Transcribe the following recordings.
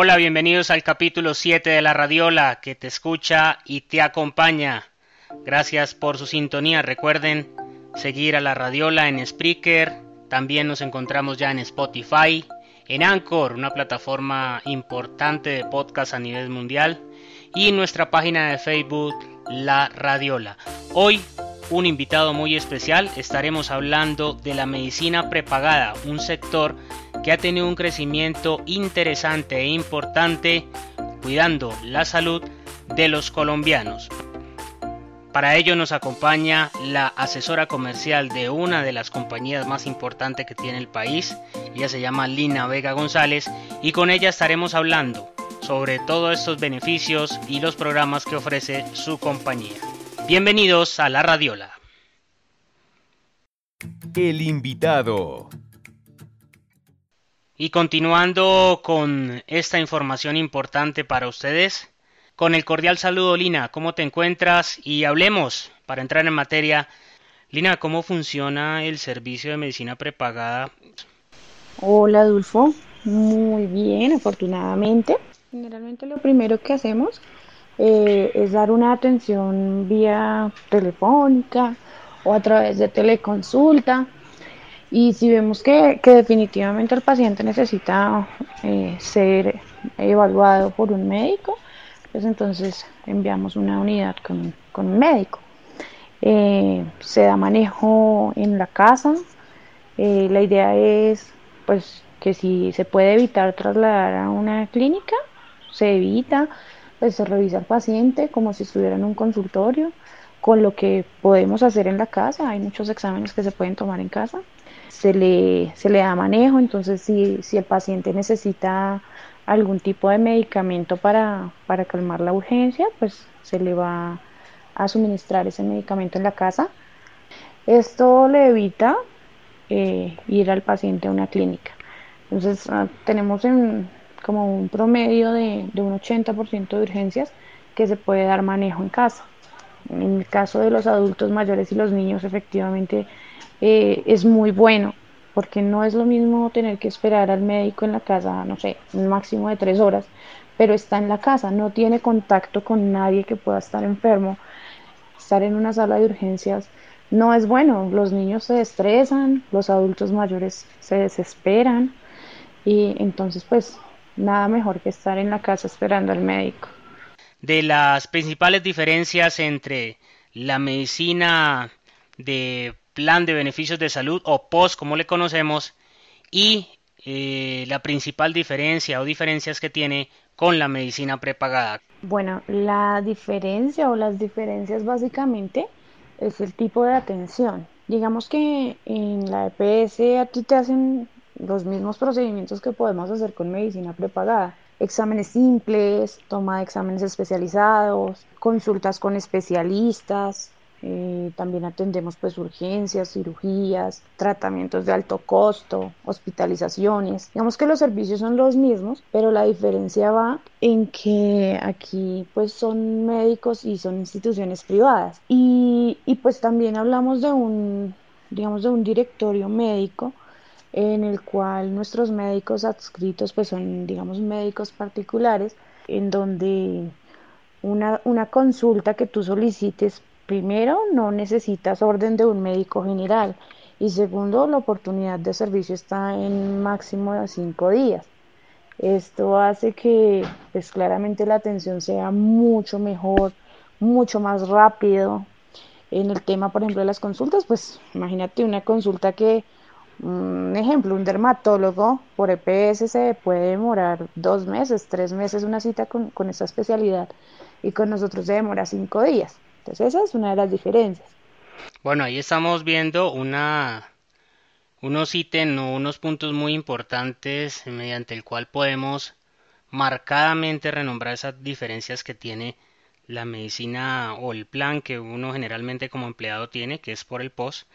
Hola, bienvenidos al capítulo 7 de la Radiola que te escucha y te acompaña. Gracias por su sintonía. Recuerden seguir a la Radiola en Spreaker. También nos encontramos ya en Spotify, en Anchor, una plataforma importante de podcast a nivel mundial, y en nuestra página de Facebook, La Radiola. Hoy un invitado muy especial. Estaremos hablando de la medicina prepagada, un sector que ha tenido un crecimiento interesante e importante cuidando la salud de los colombianos. Para ello nos acompaña la asesora comercial de una de las compañías más importantes que tiene el país. Ella se llama Lina Vega González y con ella estaremos hablando sobre todos estos beneficios y los programas que ofrece su compañía. Bienvenidos a la Radiola. El invitado. Y continuando con esta información importante para ustedes, con el cordial saludo Lina, ¿cómo te encuentras? Y hablemos, para entrar en materia, Lina, ¿cómo funciona el servicio de medicina prepagada? Hola Adolfo, muy bien, afortunadamente. Generalmente lo primero que hacemos eh, es dar una atención vía telefónica o a través de teleconsulta. Y si vemos que, definitivamente el paciente necesita eh, ser evaluado por un médico, pues entonces enviamos una unidad con, un médico. Eh, se da manejo en la casa. la idea es pues que si se puede evitar trasladar a una clínica, se evita pues se revisa al paciente como si estuviera en un consultorio, con lo que podemos hacer en la casa. Hay muchos exámenes que se pueden tomar en casa. Se le, se le da manejo, entonces si, si el paciente necesita algún tipo de medicamento para, para calmar la urgencia, pues se le va a suministrar ese medicamento en la casa. Esto le evita eh, ir al paciente a una clínica. Entonces ah, tenemos en, como un promedio de, un 80% de urgencias que se puede dar manejo en casa. En el caso de los adultos mayores y los niños, efectivamente eh, es muy bueno, porque no es lo mismo tener que esperar al médico en la casa, no sé, un máximo de tres horas, pero está en la casa, no tiene contacto con nadie que pueda estar enfermo. Estar en una sala de urgencias no es bueno, los niños se estresan, los adultos mayores se desesperan y entonces pues nada mejor que estar en la casa esperando al médico. De las principales diferencias entre la medicina de plan de beneficios de salud o POS como le conocemos y eh, la principal diferencia o diferencias que tiene con la medicina prepagada. Bueno, la diferencia o las diferencias básicamente es el tipo de atención. Digamos que en la EPS a ti te hacen los mismos procedimientos que podemos hacer con medicina prepagada. Exámenes simples, toma de exámenes especializados, consultas con especialistas, eh, también atendemos pues urgencias, cirugías, tratamientos de alto costo, hospitalizaciones. Digamos que los servicios son los mismos, pero la diferencia va en que aquí pues son médicos y son instituciones privadas. Y, y pues también hablamos de un, digamos, de un directorio médico en el cual nuestros médicos adscritos pues son digamos médicos particulares en donde una, una consulta que tú solicites primero no necesitas orden de un médico general. Y segundo la oportunidad de servicio está en máximo de cinco días. Esto hace que pues claramente la atención sea mucho mejor mucho más rápido. En el tema por ejemplo de las consultas pues imagínate una consulta que un ejemplo, un dermatólogo por EPS se puede demorar dos meses, tres meses una cita con, con esta especialidad. Y con nosotros se demora cinco días. Esa es una de las diferencias. Bueno, ahí estamos viendo unos ítems unos puntos muy importantes mediante el cual podemos marcadamente renombrar esas diferencias que tiene la medicina o el plan que uno generalmente como empleado tiene, que es por el POS,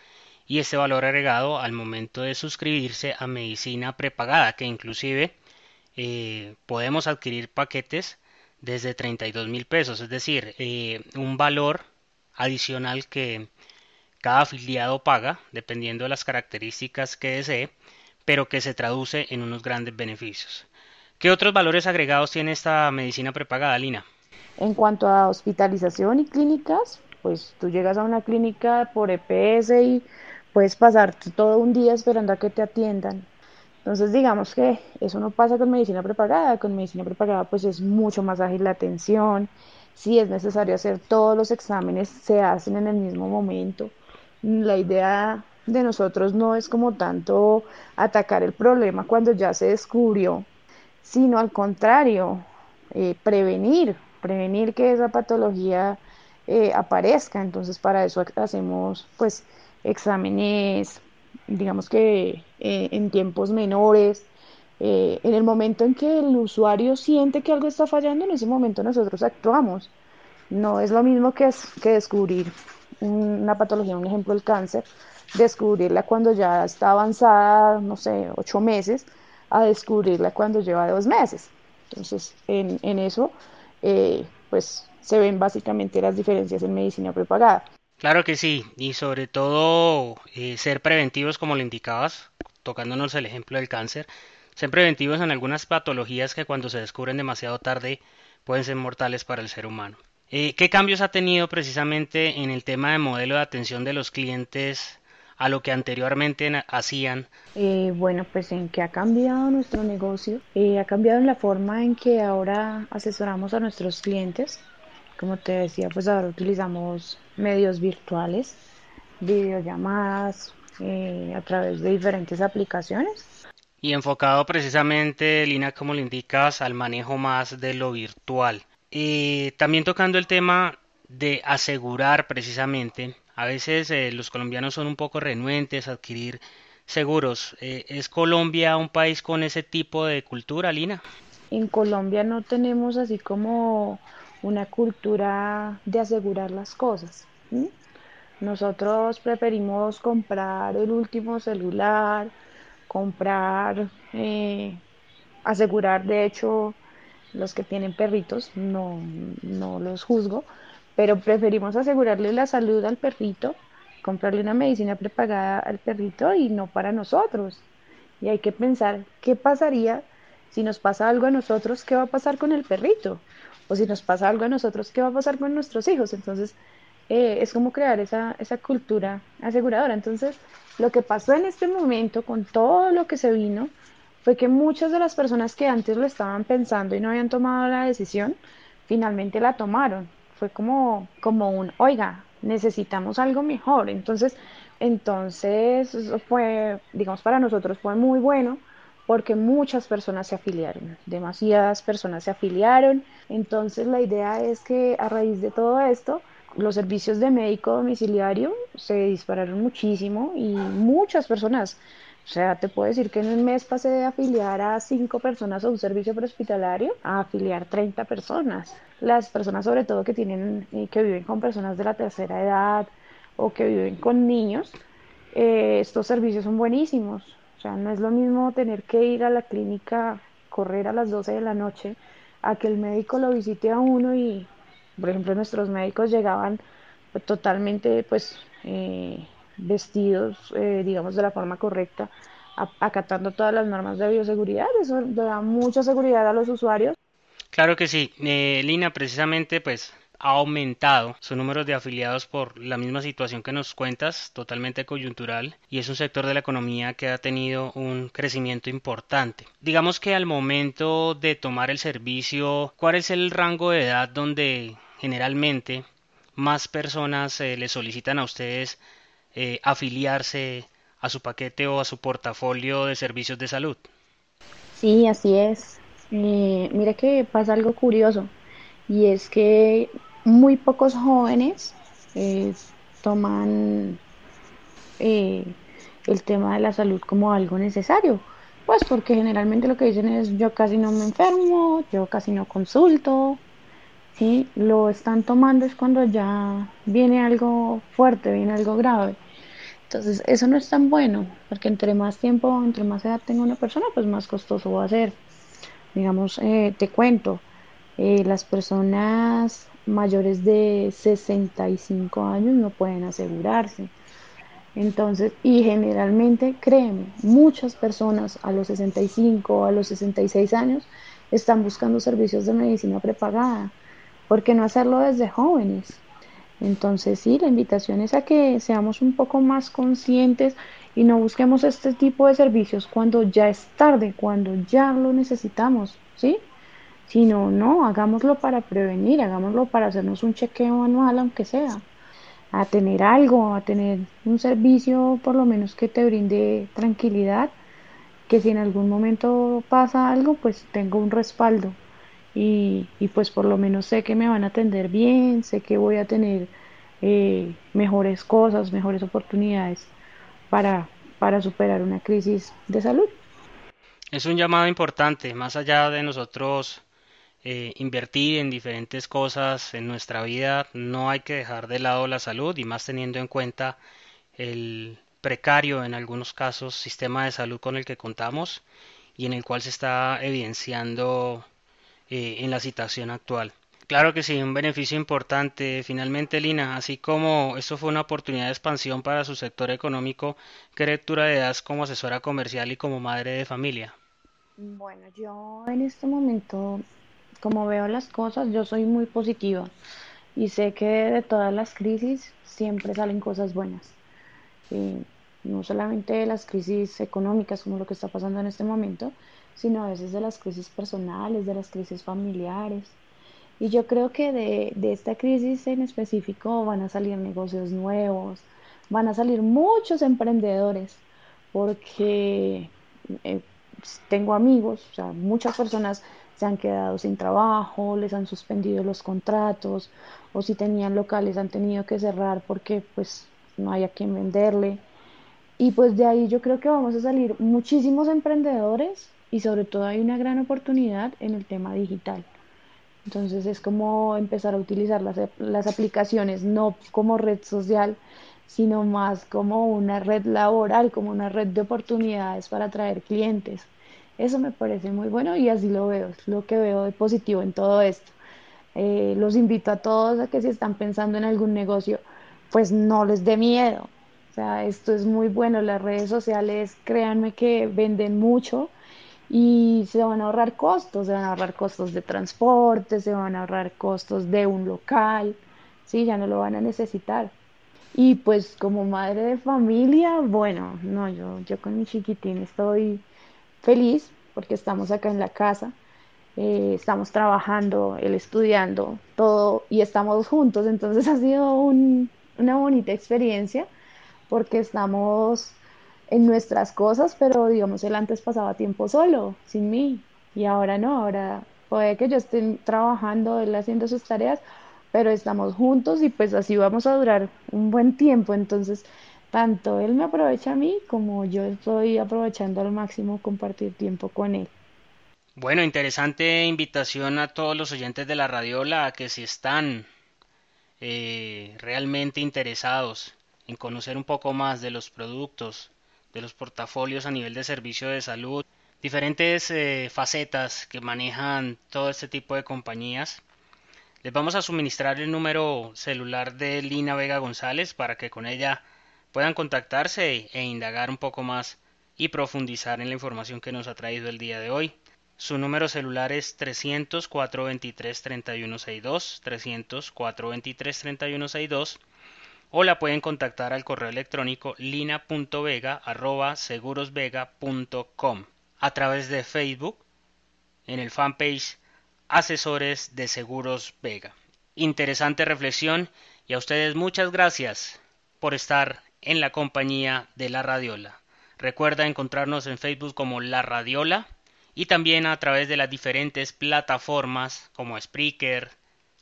y este valor agregado al momento de suscribirse a medicina prepagada, que inclusive eh, podemos adquirir paquetes desde 32 mil pesos, es decir, eh, un valor adicional que cada afiliado paga, dependiendo de las características que desee, pero que se traduce en unos grandes beneficios. ¿Qué otros valores agregados tiene esta medicina prepagada, Lina? En cuanto a hospitalización y clínicas, pues tú llegas a una clínica por EPS y puedes pasar todo un día esperando a que te atiendan. Entonces digamos que eso no pasa con medicina prepagada, con medicina prepagada pues es mucho más ágil la atención, si es necesario hacer todos los exámenes se hacen en el mismo momento. La idea de nosotros no es como tanto atacar el problema cuando ya se descubrió, sino al contrario, eh, prevenir, prevenir que esa patología eh, aparezca. Entonces para eso hacemos pues exámenes, digamos que eh, en tiempos menores. en el momento en que el usuario siente que algo está fallando, en ese momento nosotros actuamos. No es lo mismo que, es, que descubrir una patología, un ejemplo, el cáncer, descubrirla cuando ya está avanzada, no sé, ocho meses, a descubrirla cuando lleva dos meses. Entonces, en, en eso, eh, pues se ven básicamente las diferencias en medicina prepagada. Claro que sí, y sobre todo eh, ser preventivos, como le indicabas, tocándonos el ejemplo del cáncer, ser preventivos en algunas patologías que cuando se descubren demasiado tarde pueden ser mortales para el ser humano. Eh, ¿Qué cambios ha tenido precisamente en el tema de modelo de atención de los clientes a lo que anteriormente hacían? Eh, bueno, pues en que ha cambiado nuestro negocio, eh, ha cambiado en la forma en que ahora asesoramos a nuestros clientes. Como te decía, pues ahora utilizamos medios virtuales, videollamadas a través de diferentes aplicaciones. Y enfocado precisamente, Lina, como le indicas, al manejo más de lo virtual. Eh, también tocando el tema de asegurar precisamente, a veces eh, los colombianos son un poco renuentes a adquirir seguros. Eh, ¿Es Colombia un país con ese tipo de cultura, Lina? En Colombia no tenemos así como una cultura de asegurar las cosas. Nosotros preferimos comprar el último celular, comprar, asegurar de hecho los que tienen perritos, no, no los juzgo, pero preferimos asegurarle la salud al perrito, comprarle una medicina prepagada al perrito y no para nosotros. Y hay que pensar qué pasaría si nos pasa algo a nosotros, qué va a pasar con el perrito. O si nos pasa algo a nosotros, qué va a pasar con nuestros hijos. Entonces, eh, es como crear esa, esa cultura aseguradora. Entonces, lo que pasó en este momento con todo lo que se vino, fue que muchas de las personas que antes lo estaban pensando y no habían tomado la decisión, finalmente la tomaron. Fue como, como un, oiga, necesitamos algo mejor. Entonces, entonces fue, digamos, para nosotros fue muy bueno porque muchas personas se afiliaron, demasiadas personas se afiliaron. Entonces la idea es que a raíz de todo esto, los servicios de médico domiciliario se dispararon muchísimo y muchas personas o sea, te puedo decir que en un mes pasé de afiliar a cinco personas a un servicio prehospitalario a afiliar 30 personas. Las personas sobre todo que tienen, eh, que viven con personas de la tercera edad o que viven con niños, eh, estos servicios son buenísimos. Sea, no es lo mismo tener que ir a la clínica, correr a las 12 de la noche, a que el médico lo visite a uno y, por ejemplo, nuestros médicos llegaban totalmente, pues, eh, vestidos, eh, digamos, de la forma correcta, acatando todas las normas de bioseguridad. Eso da mucha seguridad a los usuarios. Claro que sí. Eh, Lina, precisamente, pues ha aumentado su número de afiliados por la misma situación que nos cuentas, totalmente coyuntural, y es un sector de la economía que ha tenido un crecimiento importante. Digamos que al momento de tomar el servicio, ¿cuál es el rango de edad donde generalmente más personas eh, le solicitan a ustedes eh, afiliarse a su paquete o a su portafolio de servicios de salud. Sí, así es. Eh, mira que pasa algo curioso y es que muy pocos jóvenes eh, toman el tema de la salud como algo necesario. Pues porque generalmente lo que dicen es yo casi no me enfermo, yo casi no consulto, ¿sí? Lo están tomando es cuando ya viene algo fuerte, viene algo grave. Entonces, eso no es tan bueno, porque entre más tiempo, entre más edad tenga una persona, pues más costoso va a ser. Digamos, eh, te cuento, eh, las personas mayores de 65 años no pueden asegurarse. Entonces, y generalmente, créeme, muchas personas a los 65 o a los 66 años están buscando servicios de medicina prepagada. ¿Por qué no hacerlo desde jóvenes? Entonces, sí, la invitación es a que seamos un poco más conscientes y no busquemos este tipo de servicios cuando ya es tarde, cuando ya lo necesitamos, ¿sí? Sino, no, hagámoslo para prevenir, hagámoslo para hacernos un chequeo anual, aunque sea, a tener algo, a tener un servicio por lo menos que te brinde tranquilidad, que si en algún momento pasa algo, pues tengo un respaldo y, pues por lo menos sé que me van a atender bien, sé que voy a tener eh, mejores cosas, mejores oportunidades para, para superar una crisis de salud. Es un llamado importante, más allá de nosotros eh, invertir en diferentes cosas en nuestra vida, no hay que dejar de lado la salud y más teniendo en cuenta el precario en algunos casos sistema de salud con el que contamos y en el cual se está evidenciando eh, en la situación actual. Claro que sí, un beneficio importante. Finalmente, Lina, así como esto fue una oportunidad de expansión para su sector económico, ¿qué lectura le das como asesora comercial y como madre de familia? Bueno, yo en este momento, como veo las cosas, yo soy muy positiva y sé que de todas las crisis siempre salen cosas buenas. no solamente de las crisis económicas como lo que está pasando en este momento, sino a veces de las crisis personales, de las crisis familiares. Y yo creo que de, de esta crisis en específico van a salir negocios nuevos, van a salir muchos emprendedores, porque eh, tengo amigos, o sea, muchas personas se han quedado sin trabajo, les han suspendido los contratos, o si tenían locales han tenido que cerrar porque pues no hay a quien venderle. Y pues de ahí yo creo que vamos a salir muchísimos emprendedores y sobre todo hay una gran oportunidad en el tema digital. Entonces es como empezar a utilizar las, las aplicaciones no como red social, sino más como una red laboral, como una red de oportunidades para atraer clientes. Eso me parece muy bueno y así lo veo, es lo que veo de positivo en todo esto. Eh, los invito a todos a que si están pensando en algún negocio, pues no les dé miedo. O sea, esto es muy bueno, las redes sociales, créanme que venden mucho y se van a ahorrar costos, se van a ahorrar costos de transporte, se van a ahorrar costos de un local, sí, ya no lo van a necesitar. Y pues como madre de familia, bueno, no, yo, yo con mi chiquitín estoy feliz porque estamos acá en la casa, eh, estamos trabajando, él estudiando, todo y estamos juntos, entonces ha sido una bonita experiencia porque estamos en nuestras cosas, pero digamos, él antes pasaba tiempo solo, sin mí, y ahora no, ahora puede que yo esté trabajando, él haciendo sus tareas, pero estamos juntos y pues así vamos a durar un buen tiempo, entonces tanto él me aprovecha a mí como yo estoy aprovechando al máximo compartir tiempo con él. Bueno, interesante invitación a todos los oyentes de la radiola a que si están eh, realmente interesados en conocer un poco más de los productos de los portafolios a nivel de servicio de salud, diferentes eh, facetas que manejan todo este tipo de compañías. Les vamos a suministrar el número celular de Lina Vega González para que con ella puedan contactarse e indagar un poco más y profundizar en la información que nos ha traído el día de hoy. Su número celular es 300 423 3162, 300 423 3162 o la pueden contactar al correo electrónico lina.vega.segurosvega.com a través de Facebook en el fanpage Asesores de Seguros Vega. Interesante reflexión y a ustedes muchas gracias por estar en la compañía de La Radiola. Recuerda encontrarnos en Facebook como La Radiola y también a través de las diferentes plataformas como Spreaker,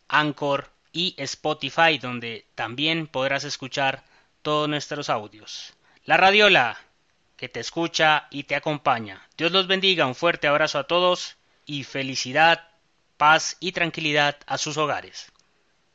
Anchor, y Spotify, donde también podrás escuchar todos nuestros audios. La Radiola, que te escucha y te acompaña. Dios los bendiga, un fuerte abrazo a todos y felicidad paz y tranquilidad a sus hogares.